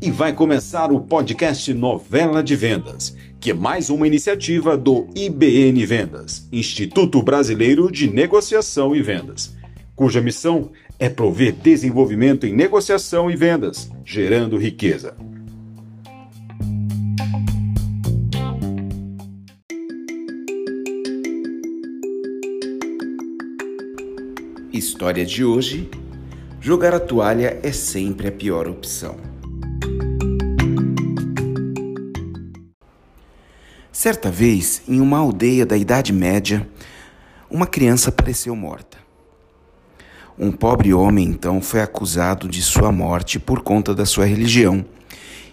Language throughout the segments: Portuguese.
E vai começar o podcast Novela de Vendas, que é mais uma iniciativa do IBN Vendas, Instituto Brasileiro de Negociação e Vendas, cuja missão é prover desenvolvimento em negociação e vendas, gerando riqueza. História de hoje: jogar a toalha é sempre a pior opção. Certa vez, em uma aldeia da Idade Média, uma criança apareceu morta. Um pobre homem então foi acusado de sua morte por conta da sua religião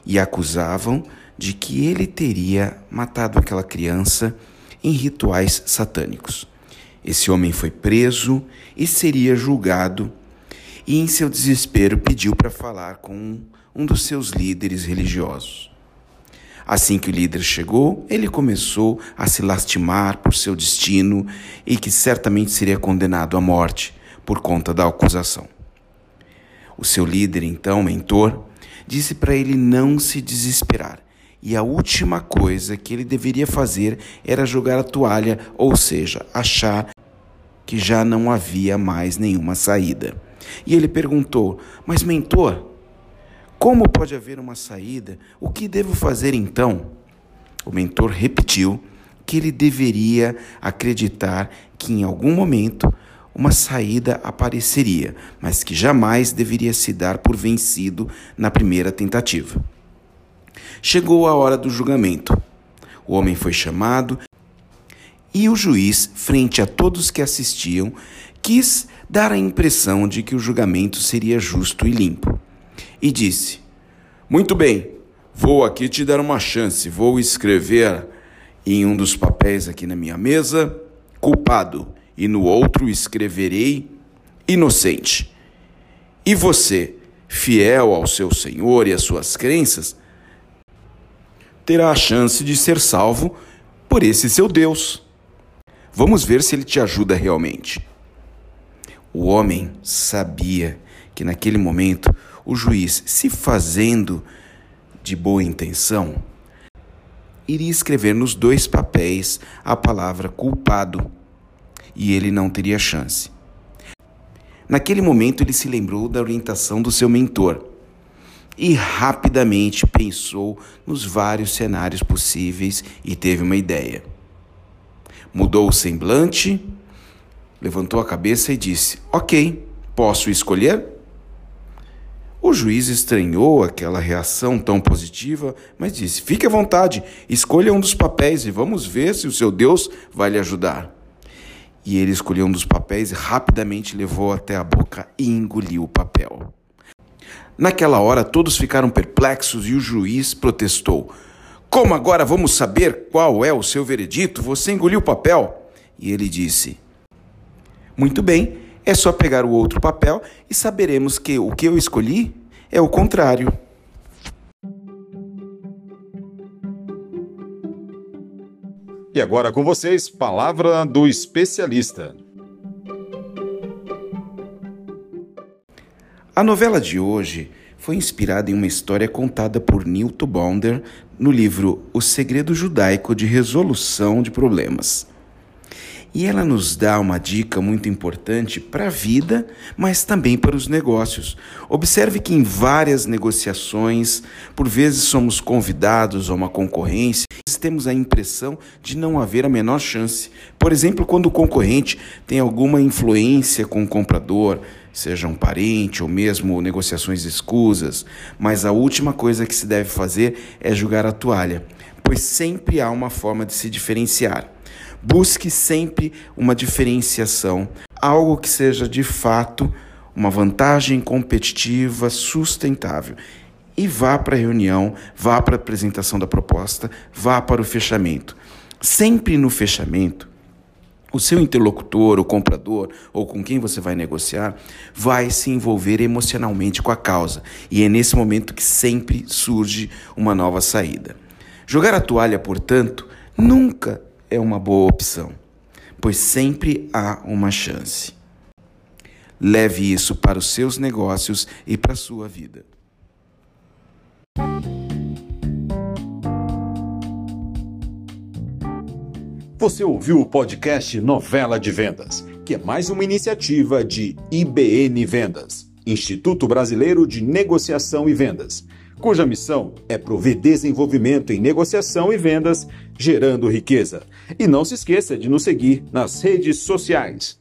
e acusavam de que ele teria matado aquela criança em rituais satânicos. Esse homem foi preso e seria julgado, e em seu desespero pediu para falar com um dos seus líderes religiosos. Assim que o líder chegou, ele começou a se lastimar por seu destino e que certamente seria condenado à morte por conta da acusação. O seu líder, então, mentor, disse para ele não se desesperar e a última coisa que ele deveria fazer era jogar a toalha, ou seja, achar que já não havia mais nenhuma saída. E ele perguntou: Mas, mentor, como pode haver uma saída? O que devo fazer então? O mentor repetiu que ele deveria acreditar que em algum momento uma saída apareceria, mas que jamais deveria se dar por vencido na primeira tentativa. Chegou a hora do julgamento. O homem foi chamado e o juiz, frente a todos que assistiam, quis dar a impressão de que o julgamento seria justo e limpo e disse: Muito bem, vou aqui te dar uma chance. Vou escrever em um dos papéis aqui na minha mesa, culpado, e no outro escreverei inocente. E você, fiel ao seu Senhor e às suas crenças, terá a chance de ser salvo por esse seu Deus. Vamos ver se ele te ajuda realmente. O homem sabia que naquele momento o juiz, se fazendo de boa intenção, iria escrever nos dois papéis a palavra culpado e ele não teria chance. Naquele momento, ele se lembrou da orientação do seu mentor e rapidamente pensou nos vários cenários possíveis e teve uma ideia. Mudou o semblante, levantou a cabeça e disse: Ok, posso escolher? O juiz estranhou aquela reação tão positiva, mas disse: Fique à vontade, escolha um dos papéis e vamos ver se o seu Deus vai lhe ajudar. E ele escolheu um dos papéis e rapidamente levou até a boca e engoliu o papel. Naquela hora, todos ficaram perplexos e o juiz protestou: Como agora vamos saber qual é o seu veredito? Você engoliu o papel? E ele disse: Muito bem é só pegar o outro papel e saberemos que o que eu escolhi é o contrário. E agora com vocês, palavra do especialista. A novela de hoje foi inspirada em uma história contada por Newton Bonder no livro O Segredo Judaico de Resolução de Problemas. E ela nos dá uma dica muito importante para a vida, mas também para os negócios. Observe que em várias negociações, por vezes somos convidados a uma concorrência, temos a impressão de não haver a menor chance. Por exemplo, quando o concorrente tem alguma influência com o comprador, seja um parente ou mesmo negociações escusas, mas a última coisa que se deve fazer é jogar a toalha, pois sempre há uma forma de se diferenciar. Busque sempre uma diferenciação, algo que seja de fato uma vantagem competitiva sustentável. E vá para a reunião, vá para a apresentação da proposta, vá para o fechamento. Sempre no fechamento, o seu interlocutor, o comprador ou com quem você vai negociar, vai se envolver emocionalmente com a causa. E é nesse momento que sempre surge uma nova saída. Jogar a toalha, portanto, nunca é uma boa opção, pois sempre há uma chance. Leve isso para os seus negócios e para a sua vida. Você ouviu o podcast Novela de Vendas, que é mais uma iniciativa de IBN Vendas, Instituto Brasileiro de Negociação e Vendas, cuja missão é prover desenvolvimento em negociação e vendas, gerando riqueza. E não se esqueça de nos seguir nas redes sociais.